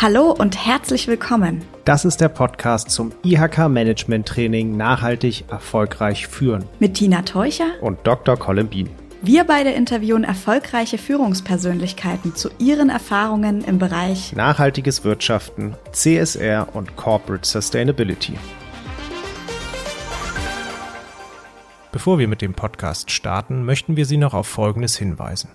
Hallo und herzlich willkommen. Das ist der Podcast zum IHK Management Training Nachhaltig erfolgreich führen. Mit Tina Teucher und Dr. Colin Bean. Wir beide interviewen erfolgreiche Führungspersönlichkeiten zu ihren Erfahrungen im Bereich nachhaltiges Wirtschaften, CSR und Corporate Sustainability. Bevor wir mit dem Podcast starten, möchten wir Sie noch auf Folgendes hinweisen.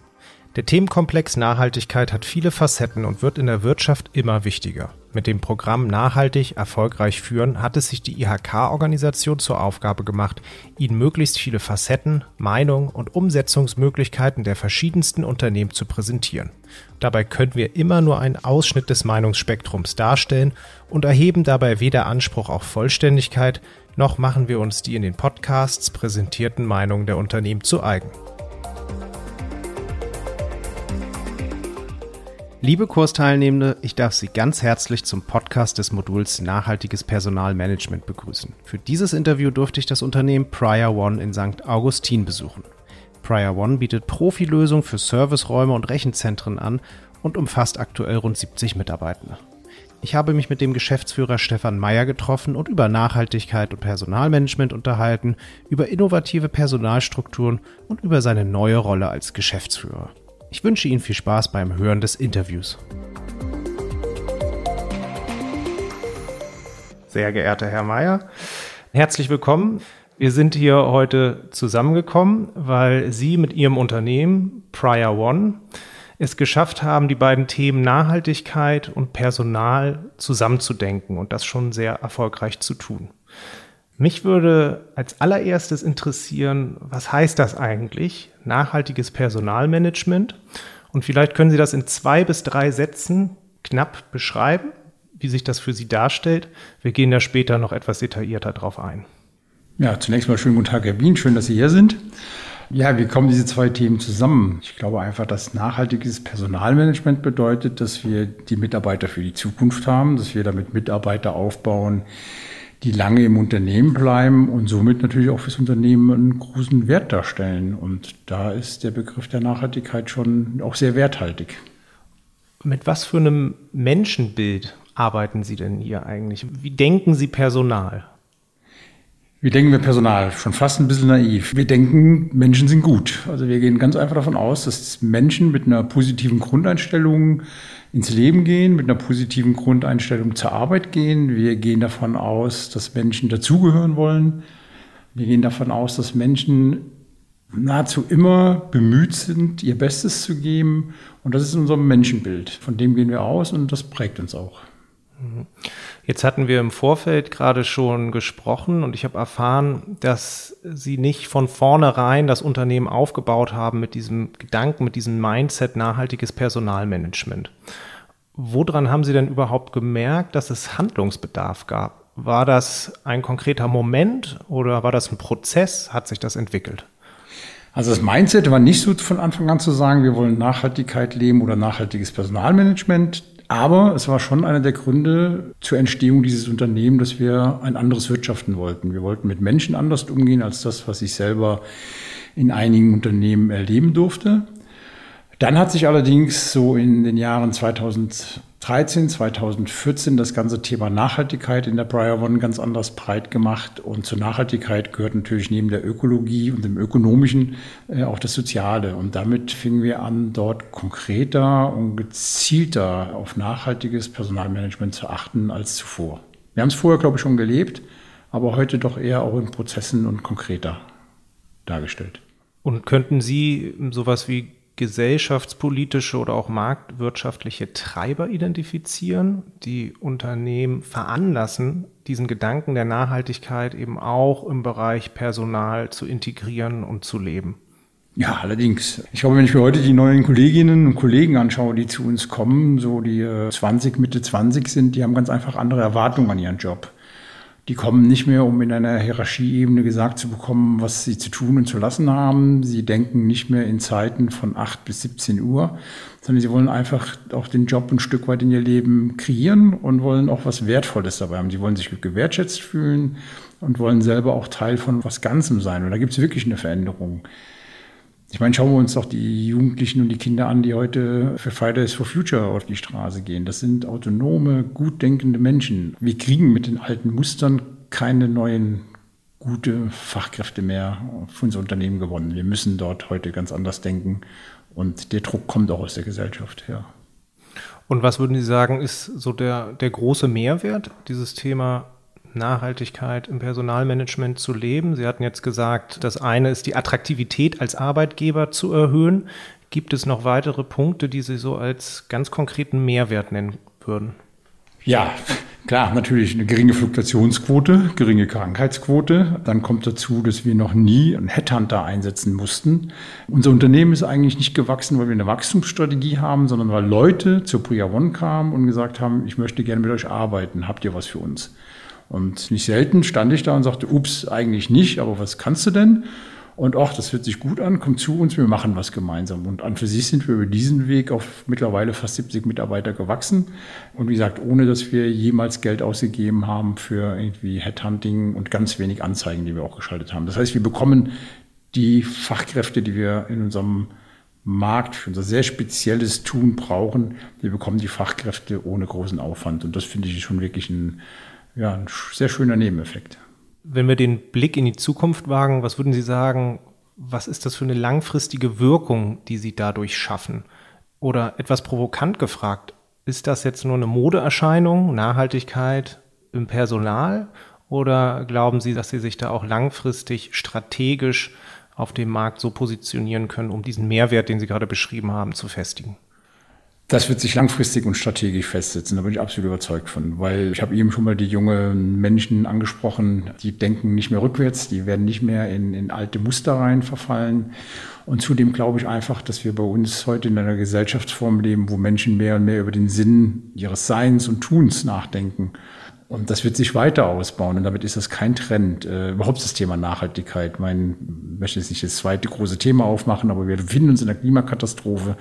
Der Themenkomplex Nachhaltigkeit hat viele Facetten und wird in der Wirtschaft immer wichtiger. Mit dem Programm Nachhaltig erfolgreich führen hat es sich die IHK-Organisation zur Aufgabe gemacht, Ihnen möglichst viele Facetten, Meinungen und Umsetzungsmöglichkeiten der verschiedensten Unternehmen zu präsentieren. Dabei können wir immer nur einen Ausschnitt des Meinungsspektrums darstellen und erheben dabei weder Anspruch auf Vollständigkeit, noch machen wir uns die in den Podcasts präsentierten Meinungen der Unternehmen zu eigen. Liebe Kursteilnehmende, ich darf Sie ganz herzlich zum Podcast des Moduls Nachhaltiges Personalmanagement begrüßen. Für dieses Interview durfte ich das Unternehmen Prior One in St. Augustin besuchen. Prior One bietet Profilösungen für Serviceräume und Rechenzentren an und umfasst aktuell rund 70 Mitarbeitende. Ich habe mich mit dem Geschäftsführer Stefan Meyer getroffen und über Nachhaltigkeit und Personalmanagement unterhalten, über innovative Personalstrukturen und über seine neue Rolle als Geschäftsführer. Ich wünsche Ihnen viel Spaß beim Hören des Interviews. Sehr geehrter Herr Mayer, herzlich willkommen. Wir sind hier heute zusammengekommen, weil Sie mit Ihrem Unternehmen Prior One es geschafft haben, die beiden Themen Nachhaltigkeit und Personal zusammenzudenken und das schon sehr erfolgreich zu tun. Mich würde als allererstes interessieren, was heißt das eigentlich, nachhaltiges Personalmanagement? Und vielleicht können Sie das in zwei bis drei Sätzen knapp beschreiben, wie sich das für Sie darstellt. Wir gehen da später noch etwas detaillierter drauf ein. Ja, zunächst mal schönen guten Tag, Herr Wien. Schön, dass Sie hier sind. Ja, wie kommen diese zwei Themen zusammen? Ich glaube einfach, dass nachhaltiges Personalmanagement bedeutet, dass wir die Mitarbeiter für die Zukunft haben, dass wir damit Mitarbeiter aufbauen, die lange im Unternehmen bleiben und somit natürlich auch fürs Unternehmen einen großen Wert darstellen. Und da ist der Begriff der Nachhaltigkeit schon auch sehr werthaltig. Mit was für einem Menschenbild arbeiten Sie denn hier eigentlich? Wie denken Sie Personal? Wie denken wir Personal? Schon fast ein bisschen naiv. Wir denken, Menschen sind gut. Also wir gehen ganz einfach davon aus, dass Menschen mit einer positiven Grundeinstellung ins Leben gehen, mit einer positiven Grundeinstellung zur Arbeit gehen. Wir gehen davon aus, dass Menschen dazugehören wollen. Wir gehen davon aus, dass Menschen nahezu immer bemüht sind, ihr Bestes zu geben. Und das ist unser Menschenbild. Von dem gehen wir aus und das prägt uns auch. Jetzt hatten wir im Vorfeld gerade schon gesprochen und ich habe erfahren, dass Sie nicht von vornherein das Unternehmen aufgebaut haben mit diesem Gedanken, mit diesem Mindset nachhaltiges Personalmanagement. Woran haben Sie denn überhaupt gemerkt, dass es Handlungsbedarf gab? War das ein konkreter Moment oder war das ein Prozess? Hat sich das entwickelt? Also das Mindset war nicht so von Anfang an zu sagen, wir wollen Nachhaltigkeit leben oder nachhaltiges Personalmanagement. Aber es war schon einer der Gründe zur Entstehung dieses Unternehmens, dass wir ein anderes Wirtschaften wollten. Wir wollten mit Menschen anders umgehen als das, was ich selber in einigen Unternehmen erleben durfte. Dann hat sich allerdings so in den Jahren 2000 2013, 2014 das ganze Thema Nachhaltigkeit in der Briar One ganz anders breit gemacht. Und zur Nachhaltigkeit gehört natürlich neben der Ökologie und dem Ökonomischen äh, auch das Soziale. Und damit fingen wir an, dort konkreter und gezielter auf nachhaltiges Personalmanagement zu achten als zuvor. Wir haben es vorher, glaube ich, schon gelebt, aber heute doch eher auch in Prozessen und konkreter dargestellt. Und könnten Sie sowas wie gesellschaftspolitische oder auch marktwirtschaftliche Treiber identifizieren, die Unternehmen veranlassen, diesen Gedanken der Nachhaltigkeit eben auch im Bereich Personal zu integrieren und zu leben. Ja, allerdings. Ich glaube, wenn ich mir heute die neuen Kolleginnen und Kollegen anschaue, die zu uns kommen, so die 20, äh, Mitte 20 sind, die haben ganz einfach andere Erwartungen an ihren Job. Die kommen nicht mehr, um in einer Hierarchieebene gesagt zu bekommen, was sie zu tun und zu lassen haben. Sie denken nicht mehr in Zeiten von 8 bis 17 Uhr, sondern sie wollen einfach auch den Job ein Stück weit in ihr Leben kreieren und wollen auch was Wertvolles dabei haben. Sie wollen sich gewertschätzt fühlen und wollen selber auch Teil von was Ganzem sein. Und da gibt es wirklich eine Veränderung. Ich meine, schauen wir uns doch die Jugendlichen und die Kinder an, die heute für Fridays for Future auf die Straße gehen. Das sind autonome, gut denkende Menschen. Wir kriegen mit den alten Mustern keine neuen gute Fachkräfte mehr für unser Unternehmen gewonnen. Wir müssen dort heute ganz anders denken und der Druck kommt auch aus der Gesellschaft her. Und was würden Sie sagen, ist so der, der große Mehrwert, dieses Thema Nachhaltigkeit im Personalmanagement zu leben? Sie hatten jetzt gesagt, das eine ist die Attraktivität als Arbeitgeber zu erhöhen. Gibt es noch weitere Punkte, die Sie so als ganz konkreten Mehrwert nennen würden? Ja, klar, natürlich eine geringe Fluktuationsquote, geringe Krankheitsquote. Dann kommt dazu, dass wir noch nie einen Headhunter einsetzen mussten. Unser Unternehmen ist eigentlich nicht gewachsen, weil wir eine Wachstumsstrategie haben, sondern weil Leute zur Priya One kamen und gesagt haben, ich möchte gerne mit euch arbeiten, habt ihr was für uns? Und nicht selten stand ich da und sagte, ups, eigentlich nicht, aber was kannst du denn? Und ach, das hört sich gut an, komm zu uns, wir machen was gemeinsam. Und an für sich sind wir über diesen Weg auf mittlerweile fast 70 Mitarbeiter gewachsen. Und wie gesagt, ohne dass wir jemals Geld ausgegeben haben für irgendwie Headhunting und ganz wenig Anzeigen, die wir auch geschaltet haben. Das heißt, wir bekommen die Fachkräfte, die wir in unserem Markt für unser sehr spezielles Tun brauchen. Wir bekommen die Fachkräfte ohne großen Aufwand. Und das finde ich schon wirklich ein ja, ein sehr schöner Nebeneffekt. Wenn wir den Blick in die Zukunft wagen, was würden Sie sagen, was ist das für eine langfristige Wirkung, die Sie dadurch schaffen? Oder etwas provokant gefragt, ist das jetzt nur eine Modeerscheinung, Nachhaltigkeit im Personal? Oder glauben Sie, dass Sie sich da auch langfristig strategisch auf dem Markt so positionieren können, um diesen Mehrwert, den Sie gerade beschrieben haben, zu festigen? Das wird sich langfristig und strategisch festsetzen, da bin ich absolut überzeugt von, weil ich habe eben schon mal die jungen Menschen angesprochen, die denken nicht mehr rückwärts, die werden nicht mehr in, in alte Muster rein verfallen. Und zudem glaube ich einfach, dass wir bei uns heute in einer Gesellschaftsform leben, wo Menschen mehr und mehr über den Sinn ihres Seins und Tuns nachdenken. Und das wird sich weiter ausbauen. Und damit ist das kein Trend. Äh, überhaupt das Thema Nachhaltigkeit. Ich möchte jetzt nicht das zweite große Thema aufmachen, aber wir befinden uns in der Klimakatastrophe.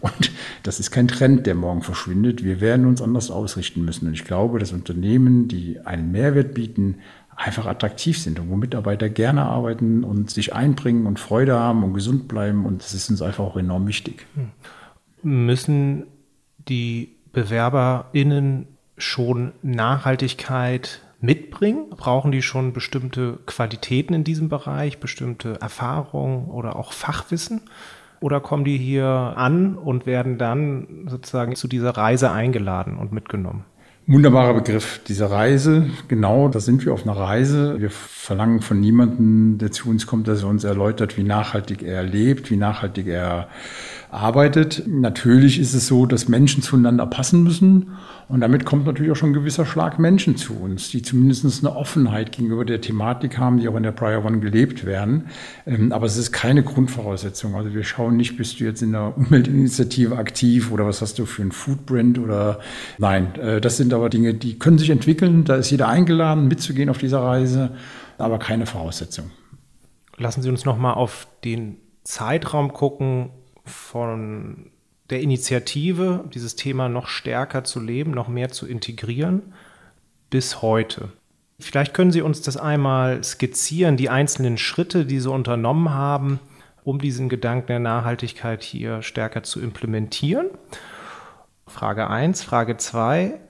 Und das ist kein Trend, der morgen verschwindet. Wir werden uns anders ausrichten müssen. Und ich glaube, dass Unternehmen, die einen Mehrwert bieten, einfach attraktiv sind und wo Mitarbeiter gerne arbeiten und sich einbringen und Freude haben und gesund bleiben. Und das ist uns einfach auch enorm wichtig. Müssen die BewerberInnen schon Nachhaltigkeit mitbringen? Brauchen die schon bestimmte Qualitäten in diesem Bereich, bestimmte Erfahrungen oder auch Fachwissen? Oder kommen die hier an und werden dann sozusagen zu dieser Reise eingeladen und mitgenommen? Wunderbarer Begriff, diese Reise. Genau, da sind wir auf einer Reise. Wir verlangen von niemandem, der zu uns kommt, dass er uns erläutert, wie nachhaltig er lebt, wie nachhaltig er arbeitet. Natürlich ist es so, dass Menschen zueinander passen müssen. Und damit kommt natürlich auch schon ein gewisser Schlag Menschen zu uns, die zumindest eine Offenheit gegenüber der Thematik haben, die auch in der Prior One gelebt werden. Ähm, aber es ist keine Grundvoraussetzung. Also wir schauen nicht, bist du jetzt in der Umweltinitiative aktiv oder was hast du für ein Footprint oder nein. Äh, das sind aber Dinge, die können sich entwickeln. Da ist jeder eingeladen, mitzugehen auf dieser Reise, aber keine Voraussetzung. Lassen Sie uns nochmal auf den Zeitraum gucken, von der Initiative, dieses Thema noch stärker zu leben, noch mehr zu integrieren, bis heute. Vielleicht können Sie uns das einmal skizzieren, die einzelnen Schritte, die Sie unternommen haben, um diesen Gedanken der Nachhaltigkeit hier stärker zu implementieren. Frage 1. Frage 2.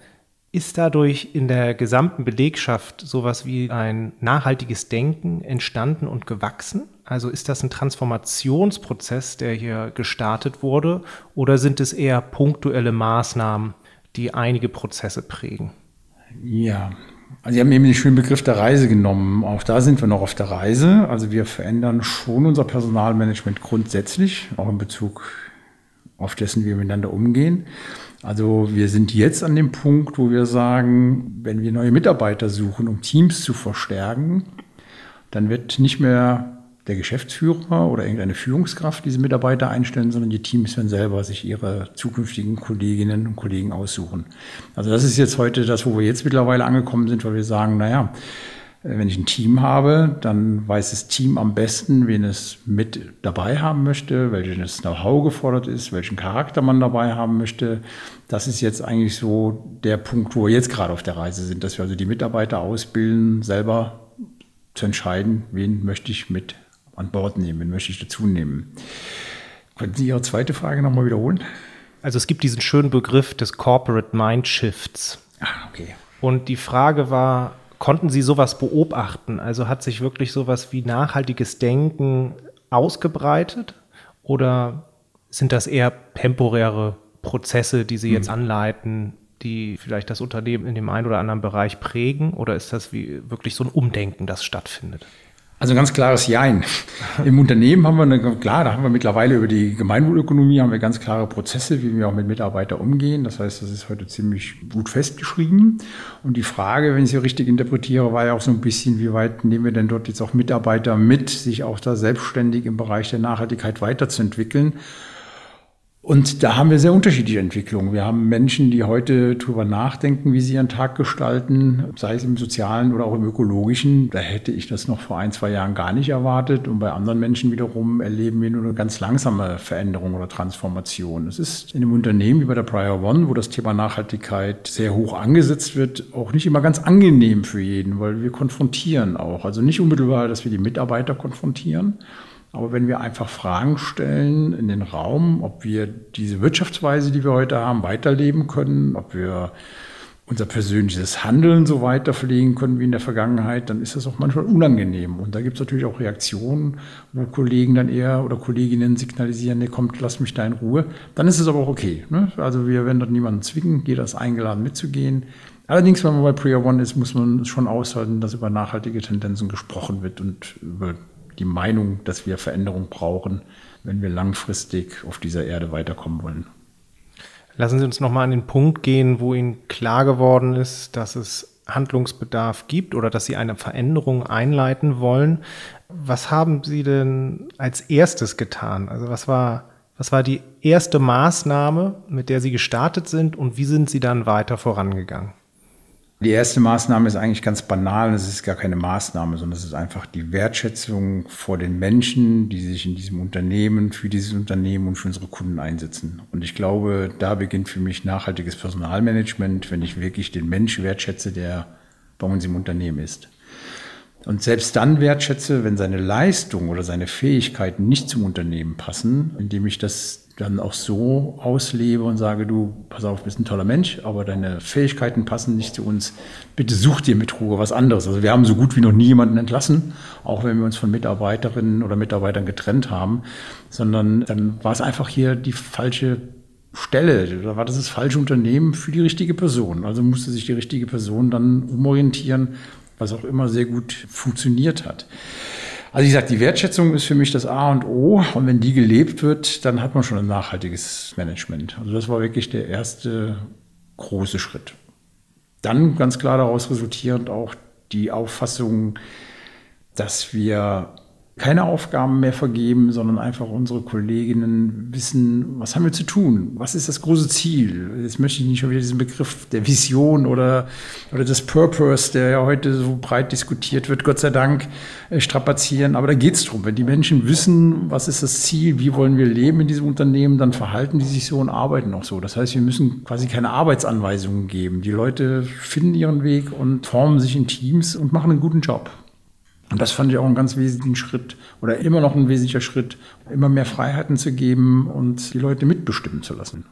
Ist dadurch in der gesamten Belegschaft sowas wie ein nachhaltiges Denken entstanden und gewachsen? Also ist das ein Transformationsprozess, der hier gestartet wurde, oder sind es eher punktuelle Maßnahmen, die einige Prozesse prägen? Ja, also Sie haben eben den schönen Begriff der Reise genommen. Auch da sind wir noch auf der Reise. Also wir verändern schon unser Personalmanagement grundsätzlich, auch in Bezug auf dessen, wir miteinander umgehen. Also wir sind jetzt an dem Punkt, wo wir sagen, wenn wir neue Mitarbeiter suchen, um Teams zu verstärken, dann wird nicht mehr der Geschäftsführer oder irgendeine Führungskraft diese Mitarbeiter einstellen, sondern die Teams werden selber sich ihre zukünftigen Kolleginnen und Kollegen aussuchen. Also das ist jetzt heute das, wo wir jetzt mittlerweile angekommen sind, weil wir sagen, naja, wenn ich ein Team habe, dann weiß das Team am besten, wen es mit dabei haben möchte, welches Know-how gefordert ist, welchen Charakter man dabei haben möchte. Das ist jetzt eigentlich so der Punkt, wo wir jetzt gerade auf der Reise sind, dass wir also die Mitarbeiter ausbilden, selber zu entscheiden, wen möchte ich mit an Bord nehmen, wen möchte ich dazu nehmen. Können Sie Ihre zweite Frage nochmal wiederholen? Also es gibt diesen schönen Begriff des Corporate Mind Shifts. Ah, okay. Und die Frage war, konnten Sie sowas beobachten? Also hat sich wirklich sowas wie nachhaltiges Denken ausgebreitet oder sind das eher temporäre Prozesse, die Sie jetzt hm. anleiten, die vielleicht das Unternehmen in dem einen oder anderen Bereich prägen? Oder ist das wie wirklich so ein Umdenken, das stattfindet? Also ganz klares Jein. Im Unternehmen haben wir eine, klar, da haben wir mittlerweile über die Gemeinwohlökonomie haben wir ganz klare Prozesse, wie wir auch mit Mitarbeitern umgehen. Das heißt, das ist heute ziemlich gut festgeschrieben. Und die Frage, wenn ich sie richtig interpretiere, war ja auch so ein bisschen, wie weit nehmen wir denn dort jetzt auch Mitarbeiter mit, sich auch da selbstständig im Bereich der Nachhaltigkeit weiterzuentwickeln. Und da haben wir sehr unterschiedliche Entwicklungen. Wir haben Menschen, die heute darüber nachdenken, wie sie ihren Tag gestalten, sei es im sozialen oder auch im ökologischen. Da hätte ich das noch vor ein, zwei Jahren gar nicht erwartet. Und bei anderen Menschen wiederum erleben wir nur eine ganz langsame Veränderung oder Transformation. Es ist in einem Unternehmen wie bei der Prior One, wo das Thema Nachhaltigkeit sehr hoch angesetzt wird, auch nicht immer ganz angenehm für jeden, weil wir konfrontieren auch. Also nicht unmittelbar, dass wir die Mitarbeiter konfrontieren, aber wenn wir einfach Fragen stellen in den Raum, ob wir diese Wirtschaftsweise, die wir heute haben, weiterleben können, ob wir unser persönliches Handeln so weiter pflegen können wie in der Vergangenheit, dann ist das auch manchmal unangenehm. Und da gibt es natürlich auch Reaktionen, wo Kollegen dann eher oder Kolleginnen signalisieren, nee, kommt, lass mich da in Ruhe. Dann ist es aber auch okay. Ne? Also wir werden dort niemanden zwingen, jeder ist eingeladen mitzugehen. Allerdings, wenn man bei Prior One ist, muss man schon aushalten, dass über nachhaltige Tendenzen gesprochen wird und über die Meinung, dass wir Veränderung brauchen, wenn wir langfristig auf dieser Erde weiterkommen wollen. Lassen Sie uns nochmal an den Punkt gehen, wo Ihnen klar geworden ist, dass es Handlungsbedarf gibt oder dass Sie eine Veränderung einleiten wollen. Was haben Sie denn als erstes getan? Also was war, was war die erste Maßnahme, mit der Sie gestartet sind und wie sind Sie dann weiter vorangegangen? Die erste Maßnahme ist eigentlich ganz banal. Es ist gar keine Maßnahme, sondern es ist einfach die Wertschätzung vor den Menschen, die sich in diesem Unternehmen, für dieses Unternehmen und für unsere Kunden einsetzen. Und ich glaube, da beginnt für mich nachhaltiges Personalmanagement, wenn ich wirklich den Mensch wertschätze, der bei uns im Unternehmen ist. Und selbst dann wertschätze, wenn seine Leistung oder seine Fähigkeiten nicht zum Unternehmen passen, indem ich das dann auch so auslebe und sage, du, pass auf, bist ein toller Mensch, aber deine Fähigkeiten passen nicht zu uns. Bitte such dir mit Ruhe was anderes. Also wir haben so gut wie noch nie jemanden entlassen, auch wenn wir uns von Mitarbeiterinnen oder Mitarbeitern getrennt haben, sondern dann war es einfach hier die falsche Stelle, da war das das falsche Unternehmen für die richtige Person. Also musste sich die richtige Person dann umorientieren, was auch immer sehr gut funktioniert hat. Also ich sage, die Wertschätzung ist für mich das A und O. Und wenn die gelebt wird, dann hat man schon ein nachhaltiges Management. Also das war wirklich der erste große Schritt. Dann ganz klar daraus resultierend auch die Auffassung, dass wir keine Aufgaben mehr vergeben, sondern einfach unsere Kolleginnen wissen, was haben wir zu tun? Was ist das große Ziel? Jetzt möchte ich nicht schon wieder diesen Begriff der Vision oder, oder des Purpose, der ja heute so breit diskutiert wird, Gott sei Dank äh, strapazieren. Aber da geht es drum. Wenn die Menschen wissen, was ist das Ziel, wie wollen wir leben in diesem Unternehmen, dann verhalten die sich so und arbeiten auch so. Das heißt, wir müssen quasi keine Arbeitsanweisungen geben. Die Leute finden ihren Weg und formen sich in Teams und machen einen guten Job. Und das fand ich auch einen ganz wesentlichen Schritt oder immer noch ein wesentlicher Schritt, immer mehr Freiheiten zu geben und die Leute mitbestimmen zu lassen.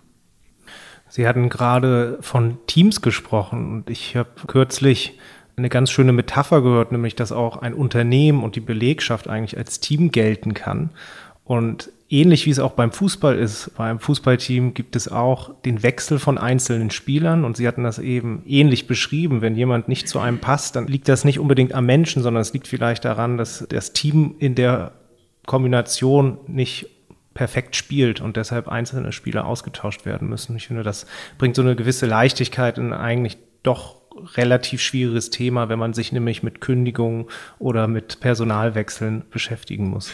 Sie hatten gerade von Teams gesprochen und ich habe kürzlich eine ganz schöne Metapher gehört, nämlich dass auch ein Unternehmen und die Belegschaft eigentlich als Team gelten kann. Und ähnlich wie es auch beim Fußball ist, beim Fußballteam gibt es auch den Wechsel von einzelnen Spielern und Sie hatten das eben ähnlich beschrieben. Wenn jemand nicht zu einem passt, dann liegt das nicht unbedingt am Menschen, sondern es liegt vielleicht daran, dass das Team in der Kombination nicht perfekt spielt und deshalb einzelne Spieler ausgetauscht werden müssen. Ich finde, das bringt so eine gewisse Leichtigkeit in eigentlich doch relativ schwieriges Thema, wenn man sich nämlich mit Kündigungen oder mit Personalwechseln beschäftigen muss.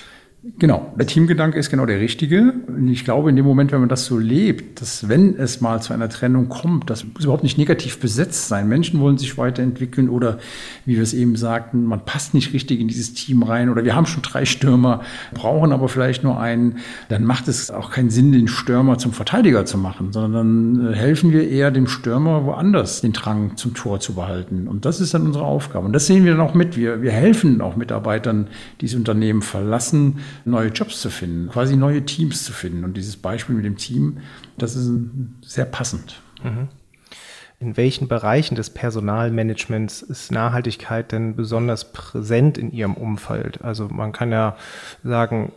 Genau, der Teamgedanke ist genau der richtige. Und ich glaube, in dem Moment, wenn man das so lebt, dass wenn es mal zu einer Trennung kommt, das muss überhaupt nicht negativ besetzt sein. Menschen wollen sich weiterentwickeln oder, wie wir es eben sagten, man passt nicht richtig in dieses Team rein oder wir haben schon drei Stürmer, brauchen aber vielleicht nur einen. Dann macht es auch keinen Sinn, den Stürmer zum Verteidiger zu machen, sondern dann äh, helfen wir eher dem Stürmer woanders den Drang zum Tor zu behalten. Und das ist dann unsere Aufgabe. Und das sehen wir dann auch mit. Wir, wir helfen auch Mitarbeitern, die das Unternehmen verlassen, neue Jobs zu finden, quasi neue Teams zu finden. Und dieses Beispiel mit dem Team, das ist sehr passend. Mhm. In welchen Bereichen des Personalmanagements ist Nachhaltigkeit denn besonders präsent in Ihrem Umfeld? Also man kann ja sagen,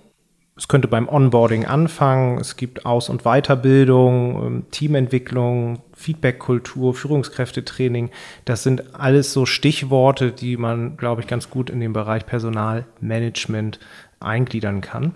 es könnte beim Onboarding anfangen, es gibt Aus- und Weiterbildung, ähm, Teamentwicklung, Feedbackkultur, Führungskräftetraining. Das sind alles so Stichworte, die man, glaube ich, ganz gut in den Bereich Personalmanagement eingliedern kann.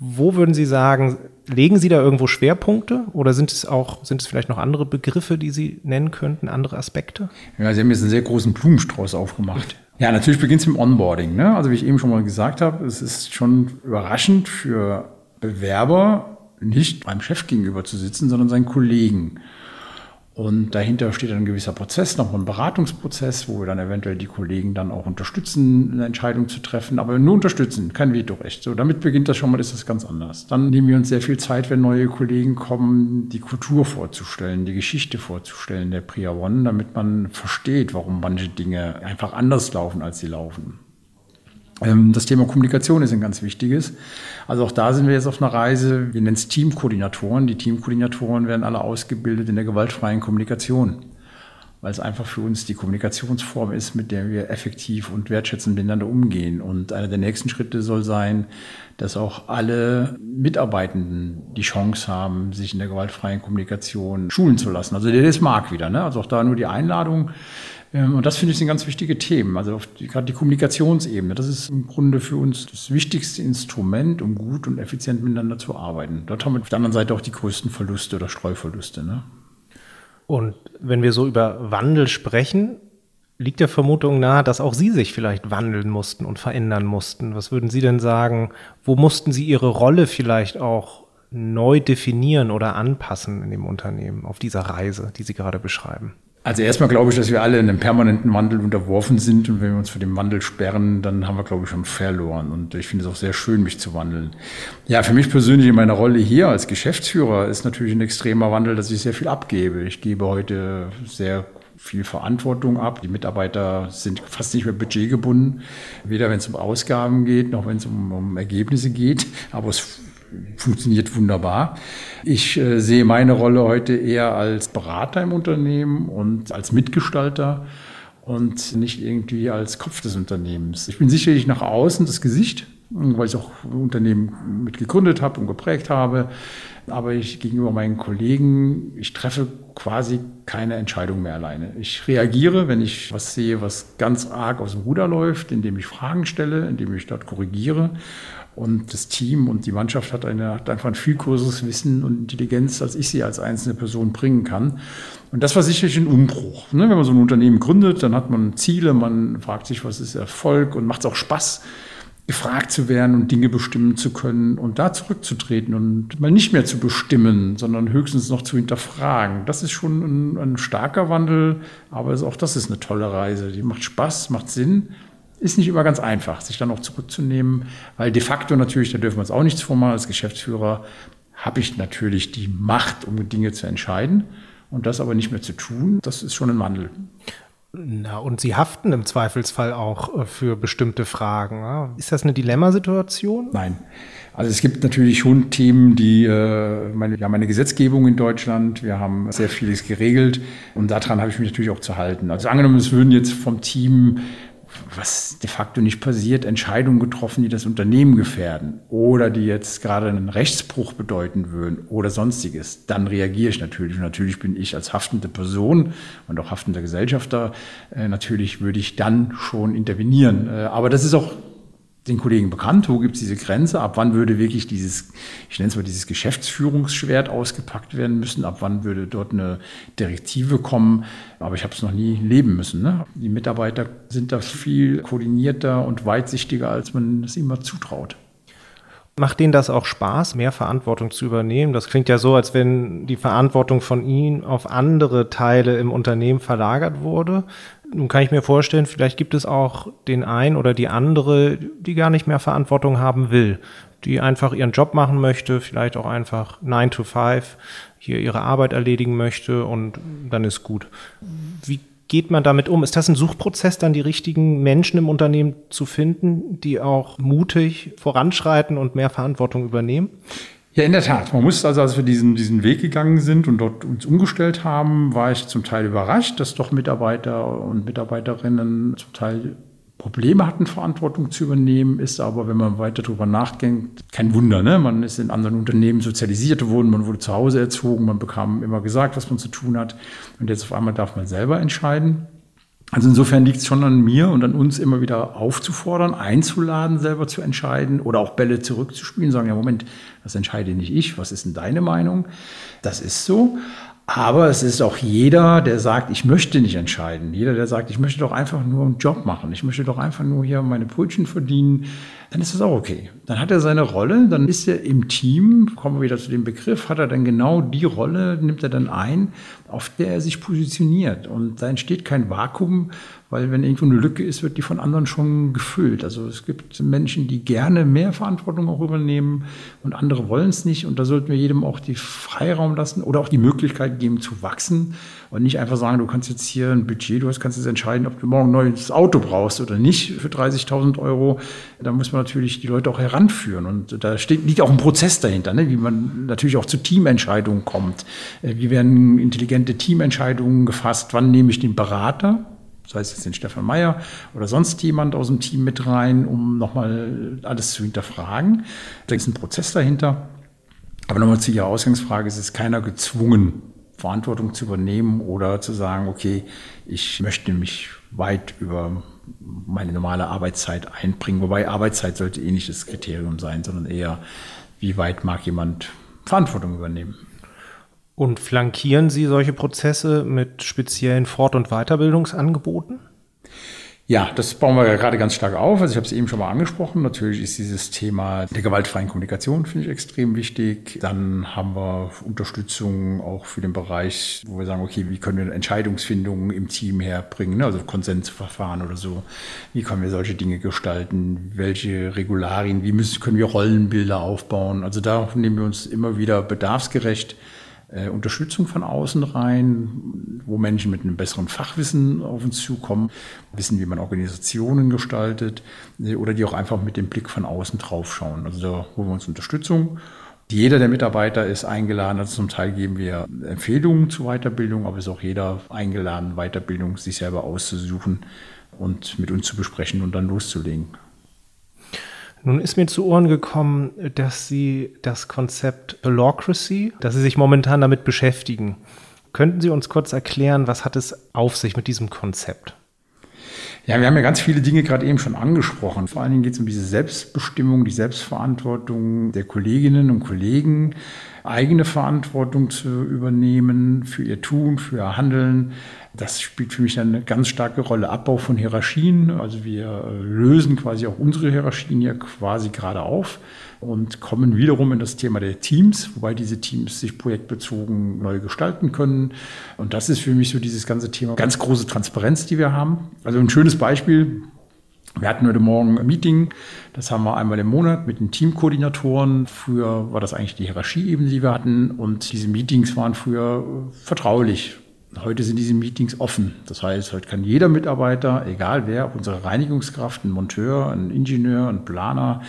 Wo würden Sie sagen, legen Sie da irgendwo Schwerpunkte oder sind es auch, sind es vielleicht noch andere Begriffe, die Sie nennen könnten, andere Aspekte? Ja, Sie haben jetzt einen sehr großen Blumenstrauß aufgemacht. Ja, natürlich beginnt es mit Onboarding. Ne? Also wie ich eben schon mal gesagt habe, es ist schon überraschend für Bewerber, nicht beim Chef gegenüber zu sitzen, sondern seinen Kollegen. Und dahinter steht ein gewisser Prozess, nochmal ein Beratungsprozess, wo wir dann eventuell die Kollegen dann auch unterstützen, eine Entscheidung zu treffen, aber nur unterstützen, kein Vetorecht. So, damit beginnt das schon mal, ist das ganz anders. Dann nehmen wir uns sehr viel Zeit, wenn neue Kollegen kommen, die Kultur vorzustellen, die Geschichte vorzustellen der Priya One, damit man versteht, warum manche Dinge einfach anders laufen, als sie laufen. Ähm, das Thema Kommunikation ist ein ganz wichtiges. Also auch da sind wir jetzt auf einer Reise. Wir nennen es Teamkoordinatoren. Die Teamkoordinatoren werden alle ausgebildet in der gewaltfreien Kommunikation, weil es einfach für uns die Kommunikationsform ist, mit der wir effektiv und wertschätzend miteinander umgehen. Und einer der nächsten Schritte soll sein, dass auch alle Mitarbeitenden die Chance haben, sich in der gewaltfreien Kommunikation schulen zu lassen. Also der das mag wieder. Ne? Also auch da nur die Einladung ähm, und das finde ich sind ganz wichtige Themen. Also gerade die Kommunikationsebene, das ist im Grunde für uns das wichtigste Instrument, um gut und effizient miteinander zu arbeiten. Dort haben wir auf der anderen Seite auch die größten Verluste oder Streuverluste. Ne? Und wenn wir so über Wandel sprechen, liegt der Vermutung nahe, dass auch Sie sich vielleicht wandeln mussten und verändern mussten. Was würden Sie denn sagen, wo mussten Sie Ihre Rolle vielleicht auch neu definieren oder anpassen in dem Unternehmen auf dieser Reise, die Sie gerade beschreiben? Also erstmal glaube ich, dass wir alle in einem permanenten Wandel unterworfen sind und wenn wir uns vor dem Wandel sperren, dann haben wir, glaube ich, schon verloren. Und ich finde es auch sehr schön, mich zu wandeln. Ja, für mich persönlich in meiner Rolle hier als Geschäftsführer ist natürlich ein extremer Wandel, dass ich sehr viel abgebe. Ich gebe heute sehr viel Verantwortung ab. Die Mitarbeiter sind fast nicht mehr budgetgebunden, weder wenn es um Ausgaben geht, noch wenn es um, um Ergebnisse geht. Aber es funktioniert wunderbar. Ich äh, sehe meine Rolle heute eher als Berater im Unternehmen und als Mitgestalter und nicht irgendwie als Kopf des Unternehmens. Ich bin sicherlich nach außen das Gesicht, weil ich auch Unternehmen mit gegründet habe und geprägt habe. Aber ich gegenüber meinen Kollegen, ich treffe quasi keine Entscheidung mehr alleine. Ich reagiere, wenn ich was sehe, was ganz arg aus dem Ruder läuft, indem ich Fragen stelle, indem ich dort korrigiere. Und das Team und die Mannschaft hat, eine, hat einfach ein viel größeres Wissen und Intelligenz, als ich sie als einzelne Person bringen kann. Und das war sicherlich ein Umbruch. Ne? Wenn man so ein Unternehmen gründet, dann hat man Ziele, man fragt sich, was ist Erfolg und macht es auch Spaß, gefragt zu werden und Dinge bestimmen zu können und da zurückzutreten und mal nicht mehr zu bestimmen, sondern höchstens noch zu hinterfragen. Das ist schon ein, ein starker Wandel, aber auch das ist eine tolle Reise. Die macht Spaß, macht Sinn ist nicht immer ganz einfach, sich dann auch zurückzunehmen, weil de facto natürlich, da dürfen wir uns auch nichts vormachen, als Geschäftsführer habe ich natürlich die Macht, um Dinge zu entscheiden und das aber nicht mehr zu tun, das ist schon ein Wandel. Na, und Sie haften im Zweifelsfall auch äh, für bestimmte Fragen. Ist das eine Dilemmasituation? Nein. Also es gibt natürlich schon Themen, die, äh, meine, wir haben eine Gesetzgebung in Deutschland, wir haben sehr vieles geregelt und daran habe ich mich natürlich auch zu halten. Also angenommen, es würden jetzt vom Team was de facto nicht passiert, Entscheidungen getroffen, die das Unternehmen gefährden oder die jetzt gerade einen Rechtsbruch bedeuten würden oder sonstiges, dann reagiere ich natürlich. Und natürlich bin ich als haftende Person und auch haftender Gesellschafter, äh, natürlich würde ich dann schon intervenieren. Äh, aber das ist auch den Kollegen bekannt, wo gibt es diese Grenze, ab wann würde wirklich dieses, ich nenne es mal dieses Geschäftsführungsschwert ausgepackt werden müssen, ab wann würde dort eine Direktive kommen, aber ich habe es noch nie leben müssen. Ne? Die Mitarbeiter sind da viel koordinierter und weitsichtiger, als man es immer zutraut. Macht denen das auch Spaß, mehr Verantwortung zu übernehmen? Das klingt ja so, als wenn die Verantwortung von ihnen auf andere Teile im Unternehmen verlagert wurde. Nun kann ich mir vorstellen, vielleicht gibt es auch den einen oder die andere, die gar nicht mehr Verantwortung haben will, die einfach ihren Job machen möchte, vielleicht auch einfach 9 to 5 hier ihre Arbeit erledigen möchte und dann ist gut. Wie geht man damit um? Ist das ein Suchprozess, dann die richtigen Menschen im Unternehmen zu finden, die auch mutig voranschreiten und mehr Verantwortung übernehmen? Ja, in der Tat. Man muss also, als wir diesen, diesen Weg gegangen sind und dort uns umgestellt haben, war ich zum Teil überrascht, dass doch Mitarbeiter und Mitarbeiterinnen zum Teil Probleme hatten, Verantwortung zu übernehmen, ist aber, wenn man weiter darüber nachdenkt, kein Wunder. Ne? Man ist in anderen Unternehmen sozialisiert worden, man wurde zu Hause erzogen, man bekam immer gesagt, was man zu tun hat. Und jetzt auf einmal darf man selber entscheiden. Also insofern liegt es schon an mir und an uns immer wieder aufzufordern, einzuladen, selber zu entscheiden oder auch Bälle zurückzuspielen, sagen, ja Moment, das entscheide nicht ich, was ist denn deine Meinung? Das ist so. Aber es ist auch jeder, der sagt, ich möchte nicht entscheiden. Jeder, der sagt, ich möchte doch einfach nur einen Job machen. Ich möchte doch einfach nur hier meine Brötchen verdienen. Dann ist das auch okay. Dann hat er seine Rolle, dann ist er im Team, kommen wir wieder zu dem Begriff, hat er dann genau die Rolle, nimmt er dann ein, auf der er sich positioniert. Und da entsteht kein Vakuum, weil wenn irgendwo eine Lücke ist, wird die von anderen schon gefüllt. Also es gibt Menschen, die gerne mehr Verantwortung auch übernehmen und andere wollen es nicht. Und da sollten wir jedem auch die Freiraum lassen oder auch die Möglichkeit geben zu wachsen und nicht einfach sagen, du kannst jetzt hier ein Budget, du kannst jetzt entscheiden, ob du morgen ein neues Auto brauchst oder nicht für 30.000 Euro. Da muss man natürlich die Leute auch heranführen. Und da steht, liegt auch ein Prozess dahinter, ne? wie man natürlich auch zu Teamentscheidungen kommt. Äh, wie werden intelligente Teamentscheidungen gefasst? Wann nehme ich den Berater? Sei es jetzt den Stefan Meyer oder sonst jemand aus dem Team mit rein, um nochmal alles zu hinterfragen. Da ist ein Prozess dahinter. Aber nochmal zu Ihrer Ausgangsfrage, es ist keiner gezwungen, Verantwortung zu übernehmen oder zu sagen, okay, ich möchte mich weit über meine normale Arbeitszeit einbringen. Wobei Arbeitszeit sollte eh nicht das Kriterium sein, sondern eher, wie weit mag jemand Verantwortung übernehmen. Und flankieren Sie solche Prozesse mit speziellen Fort- und Weiterbildungsangeboten? Ja, das bauen wir ja gerade ganz stark auf. Also ich habe es eben schon mal angesprochen. Natürlich ist dieses Thema der gewaltfreien Kommunikation, finde ich, extrem wichtig. Dann haben wir Unterstützung auch für den Bereich, wo wir sagen, okay, wie können wir Entscheidungsfindungen im Team herbringen, ne? also Konsensverfahren oder so. Wie können wir solche Dinge gestalten? Welche Regularien? Wie müssen, können wir Rollenbilder aufbauen? Also da nehmen wir uns immer wieder bedarfsgerecht äh, Unterstützung von außen rein, wo Menschen mit einem besseren Fachwissen auf uns zukommen, wissen, wie man Organisationen gestaltet äh, oder die auch einfach mit dem Blick von außen draufschauen. Also da holen wir uns Unterstützung. Jeder der Mitarbeiter ist eingeladen, also zum Teil geben wir Empfehlungen zur Weiterbildung, aber ist auch jeder eingeladen, Weiterbildung sich selber auszusuchen und mit uns zu besprechen und dann loszulegen. Nun ist mir zu Ohren gekommen, dass Sie das Konzept Lawcracy, dass Sie sich momentan damit beschäftigen. Könnten Sie uns kurz erklären, was hat es auf sich mit diesem Konzept? Ja, wir haben ja ganz viele Dinge gerade eben schon angesprochen. Vor allen Dingen geht es um diese Selbstbestimmung, die Selbstverantwortung der Kolleginnen und Kollegen, eigene Verantwortung zu übernehmen für ihr Tun, für ihr Handeln, das spielt für mich eine ganz starke Rolle. Abbau von Hierarchien. Also wir äh, lösen quasi auch unsere Hierarchien hier quasi gerade auf und kommen wiederum in das Thema der Teams, wobei diese Teams sich projektbezogen neu gestalten können. Und das ist für mich so dieses ganze Thema ganz große Transparenz, die wir haben. Also ein schönes Beispiel. Wir hatten heute Morgen ein Meeting, das haben wir einmal im Monat mit den Teamkoordinatoren. Früher war das eigentlich die Hierarchieebene, die wir hatten. Und diese Meetings waren früher vertraulich. Heute sind diese Meetings offen. Das heißt, heute kann jeder Mitarbeiter, egal wer, ob unsere Reinigungskraft, ein Monteur, ein Ingenieur, ein Planer,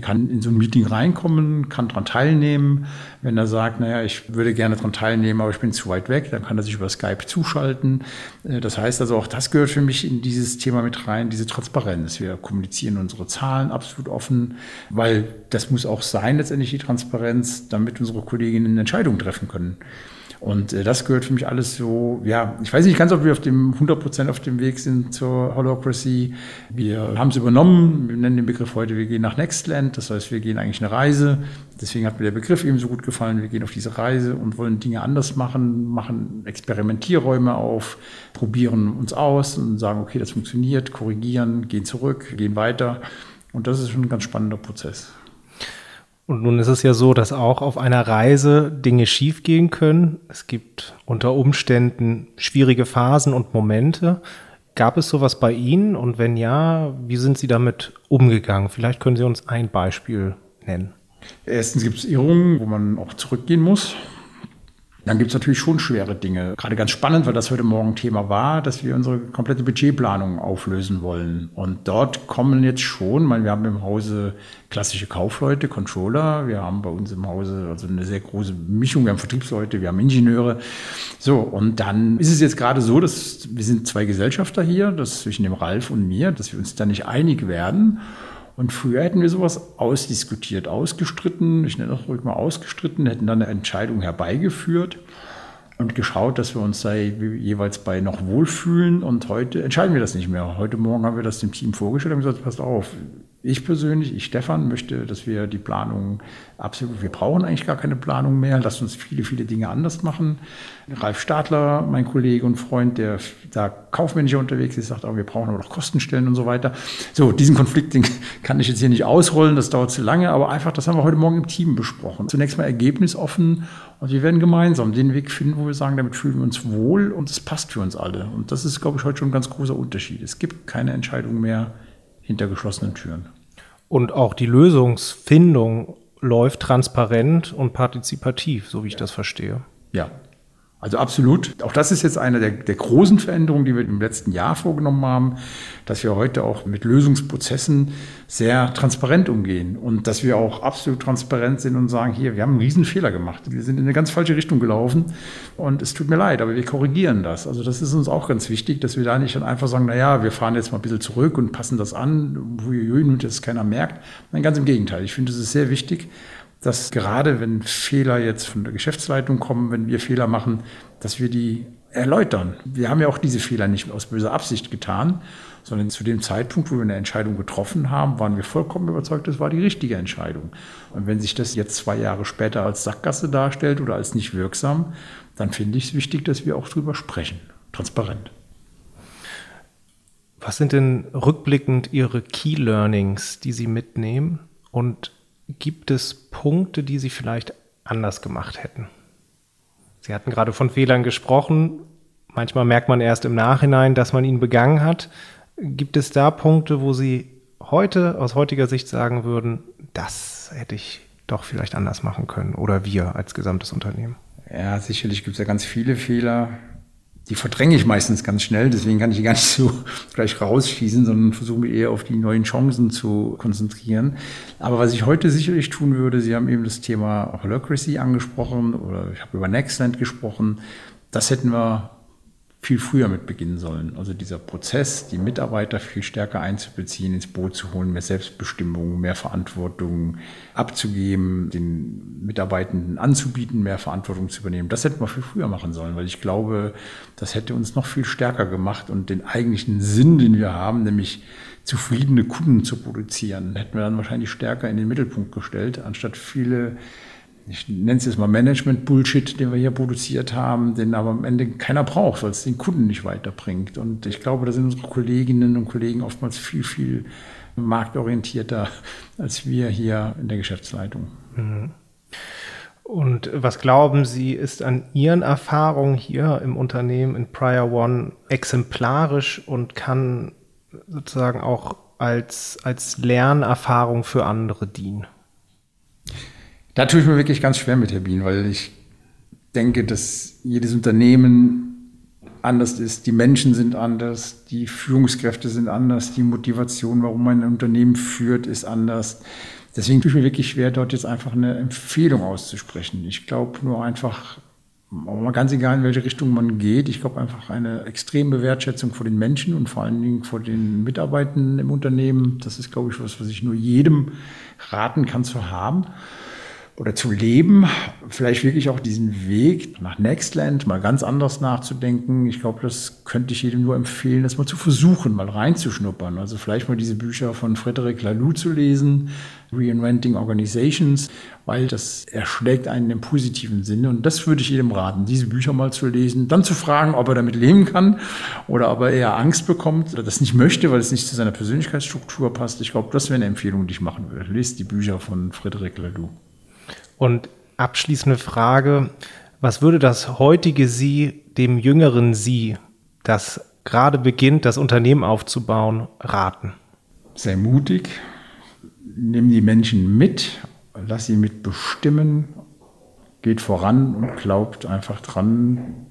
kann in so ein Meeting reinkommen, kann daran teilnehmen. Wenn er sagt, naja, ich würde gerne daran teilnehmen, aber ich bin zu weit weg, dann kann er sich über Skype zuschalten. Äh, das heißt also, auch das gehört für mich in dieses Thema mit rein, diese Transparenz. Wir kommunizieren unsere Zahlen absolut offen, weil das muss auch sein, letztendlich die Transparenz, damit unsere Kolleginnen Entscheidungen treffen können. Und äh, das gehört für mich alles so, ja, ich weiß nicht ganz, ob wir auf dem 100% auf dem Weg sind zur Holocracy. Wir haben es übernommen, wir nennen den Begriff heute, wir gehen nach Nextland, das heißt, wir gehen eigentlich eine Reise. Deswegen hat mir der Begriff eben so gut gefallen, wir gehen auf diese Reise und wollen Dinge anders machen, machen Experimentierräume auf, probieren uns aus und sagen, okay, das funktioniert, korrigieren, gehen zurück, gehen weiter. Und das ist schon ein ganz spannender Prozess. Und nun ist es ja so, dass auch auf einer Reise Dinge schiefgehen können. Es gibt unter Umständen schwierige Phasen und Momente. Gab es sowas bei Ihnen? Und wenn ja, wie sind Sie damit umgegangen? Vielleicht können Sie uns ein Beispiel nennen. Erstens gibt es Irrungen, wo man auch zurückgehen muss. Dann gibt es natürlich schon schwere Dinge. Gerade ganz spannend, weil das heute Morgen Thema war, dass wir unsere komplette Budgetplanung auflösen wollen. Und dort kommen jetzt schon, meine, wir haben im Hause klassische Kaufleute, Controller, wir haben bei uns im Hause also eine sehr große Mischung, wir haben Vertriebsleute, wir haben Ingenieure. So, und dann ist es jetzt gerade so, dass wir sind zwei Gesellschafter hier, das zwischen dem Ralf und mir, dass wir uns da nicht einig werden. Und früher hätten wir sowas ausdiskutiert, ausgestritten, ich nenne das ruhig mal ausgestritten, hätten dann eine Entscheidung herbeigeführt und geschaut, dass wir uns da jeweils bei noch wohlfühlen. Und heute entscheiden wir das nicht mehr. Heute Morgen haben wir das dem Team vorgestellt und gesagt, passt auf, ich persönlich, ich Stefan, möchte, dass wir die Planung absolut, wir brauchen eigentlich gar keine Planung mehr, lasst uns viele, viele Dinge anders machen. Ralf Stadler, mein Kollege und Freund, der da kaufmännischer unterwegs ist, sagt auch, wir brauchen aber noch Kostenstellen und so weiter. So, diesen Konflikt, den kann ich jetzt hier nicht ausrollen, das dauert zu lange, aber einfach, das haben wir heute Morgen im Team besprochen. Zunächst mal ergebnisoffen und wir werden gemeinsam den Weg finden, wo wir sagen, damit fühlen wir uns wohl und es passt für uns alle. Und das ist, glaube ich, heute schon ein ganz großer Unterschied. Es gibt keine Entscheidung mehr, hinter geschlossenen Türen. Und auch die Lösungsfindung läuft transparent und partizipativ, so wie ich das verstehe. Ja, also absolut. Auch das ist jetzt eine der, der, großen Veränderungen, die wir im letzten Jahr vorgenommen haben, dass wir heute auch mit Lösungsprozessen sehr transparent umgehen und dass wir auch absolut transparent sind und sagen, hier, wir haben einen riesen Fehler gemacht. Wir sind in eine ganz falsche Richtung gelaufen und es tut mir leid, aber wir korrigieren das. Also das ist uns auch ganz wichtig, dass wir da nicht dann einfach sagen, na ja, wir fahren jetzt mal ein bisschen zurück und passen das an, wo das keiner merkt. Nein, ganz im Gegenteil. Ich finde, es ist sehr wichtig, dass gerade wenn Fehler jetzt von der Geschäftsleitung kommen, wenn wir Fehler machen, dass wir die erläutern. Wir haben ja auch diese Fehler nicht aus böser Absicht getan, sondern zu dem Zeitpunkt, wo wir eine Entscheidung getroffen haben, waren wir vollkommen überzeugt, das war die richtige Entscheidung. Und wenn sich das jetzt zwei Jahre später als Sackgasse darstellt oder als nicht wirksam, dann finde ich es wichtig, dass wir auch drüber sprechen. Transparent. Was sind denn rückblickend Ihre Key Learnings, die Sie mitnehmen? Und Gibt es Punkte, die Sie vielleicht anders gemacht hätten? Sie hatten gerade von Fehlern gesprochen. Manchmal merkt man erst im Nachhinein, dass man ihn begangen hat. Gibt es da Punkte, wo Sie heute aus heutiger Sicht sagen würden, das hätte ich doch vielleicht anders machen können oder wir als gesamtes Unternehmen? Ja, sicherlich gibt es ja ganz viele Fehler die verdränge ich meistens ganz schnell, deswegen kann ich die gar nicht so gleich rausschießen, sondern versuche mich eher auf die neuen Chancen zu konzentrieren. Aber was ich heute sicherlich tun würde, Sie haben eben das Thema Holacracy angesprochen oder ich habe über Nextland gesprochen. Das hätten wir viel früher mit beginnen sollen. Also dieser Prozess, die Mitarbeiter viel stärker einzubeziehen, ins Boot zu holen, mehr Selbstbestimmung, mehr Verantwortung abzugeben, den Mitarbeitenden anzubieten, mehr Verantwortung zu übernehmen. Das hätten wir viel früher machen sollen, weil ich glaube, das hätte uns noch viel stärker gemacht und den eigentlichen Sinn, den wir haben, nämlich zufriedene Kunden zu produzieren, hätten wir dann wahrscheinlich stärker in den Mittelpunkt gestellt, anstatt viele ich nenne es jetzt mal Management-Bullshit, den wir hier produziert haben, den aber am Ende keiner braucht, weil es den Kunden nicht weiterbringt. Und ich glaube, da sind unsere Kolleginnen und Kollegen oftmals viel, viel marktorientierter als wir hier in der Geschäftsleitung. Mhm. Und was glauben Sie, ist an Ihren Erfahrungen hier im Unternehmen in Prior One exemplarisch und kann sozusagen auch als, als Lernerfahrung für andere dienen? Da tue ich mir wirklich ganz schwer mit, Herr Bien, weil ich denke, dass jedes Unternehmen anders ist, die Menschen sind anders, die Führungskräfte sind anders, die Motivation, warum man ein Unternehmen führt, ist anders. Deswegen tue ich mir wirklich schwer, dort jetzt einfach eine Empfehlung auszusprechen. Ich glaube nur einfach, mal ganz egal, in welche Richtung man geht, ich glaube einfach eine extreme Wertschätzung vor den Menschen und vor allen Dingen vor den Mitarbeitenden im Unternehmen. Das ist, glaube ich, was, was ich nur jedem raten kann zu haben. Oder zu leben, vielleicht wirklich auch diesen Weg nach Nextland mal ganz anders nachzudenken. Ich glaube, das könnte ich jedem nur empfehlen, das mal zu versuchen, mal reinzuschnuppern. Also vielleicht mal diese Bücher von Frederic Laloux zu lesen, Reinventing Organizations, weil das erschlägt einen im positiven Sinne. Und das würde ich jedem raten, diese Bücher mal zu lesen, dann zu fragen, ob er damit leben kann oder ob er eher Angst bekommt oder das nicht möchte, weil es nicht zu seiner Persönlichkeitsstruktur passt. Ich glaube, das wäre eine Empfehlung, die ich machen würde. Lest die Bücher von Frederic Laloux. Und abschließende Frage, was würde das heutige Sie dem jüngeren Sie, das gerade beginnt, das Unternehmen aufzubauen, raten? Sei mutig, nimm die Menschen mit, lass sie mitbestimmen, geht voran und glaubt einfach dran,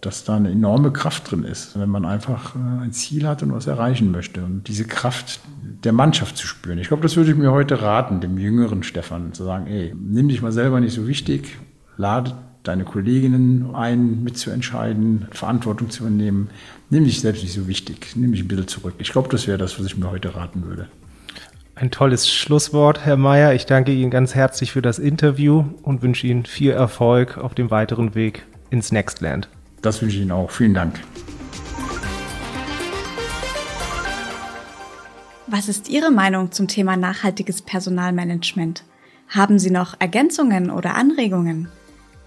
dass da eine enorme Kraft drin ist, wenn man einfach äh, ein Ziel hat und was erreichen möchte. Und diese Kraft der Mannschaft zu spüren. Ich glaube, das würde ich mir heute raten, dem jüngeren Stefan, zu sagen, ey, nimm dich mal selber nicht so wichtig, lade deine Kolleginnen ein, mitzuentscheiden, Verantwortung zu übernehmen. Nimm dich selbst nicht so wichtig, nimm dich ein bisschen zurück. Ich glaube, das wäre das, was ich mir heute raten würde. Ein tolles Schlusswort, Herr Mayer. Ich danke Ihnen ganz herzlich für das Interview und wünsche Ihnen viel Erfolg auf dem weiteren Weg ins Nextland. Das wünsche ich Ihnen auch. Vielen Dank. Was ist Ihre Meinung zum Thema nachhaltiges Personalmanagement? Haben Sie noch Ergänzungen oder Anregungen?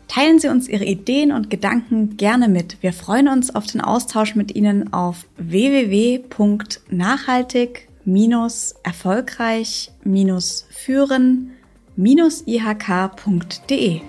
Teilen Sie uns Ihre Ideen und Gedanken gerne mit. Wir freuen uns auf den Austausch mit Ihnen auf www.nachhaltig-erfolgreich-führen-ihk.de.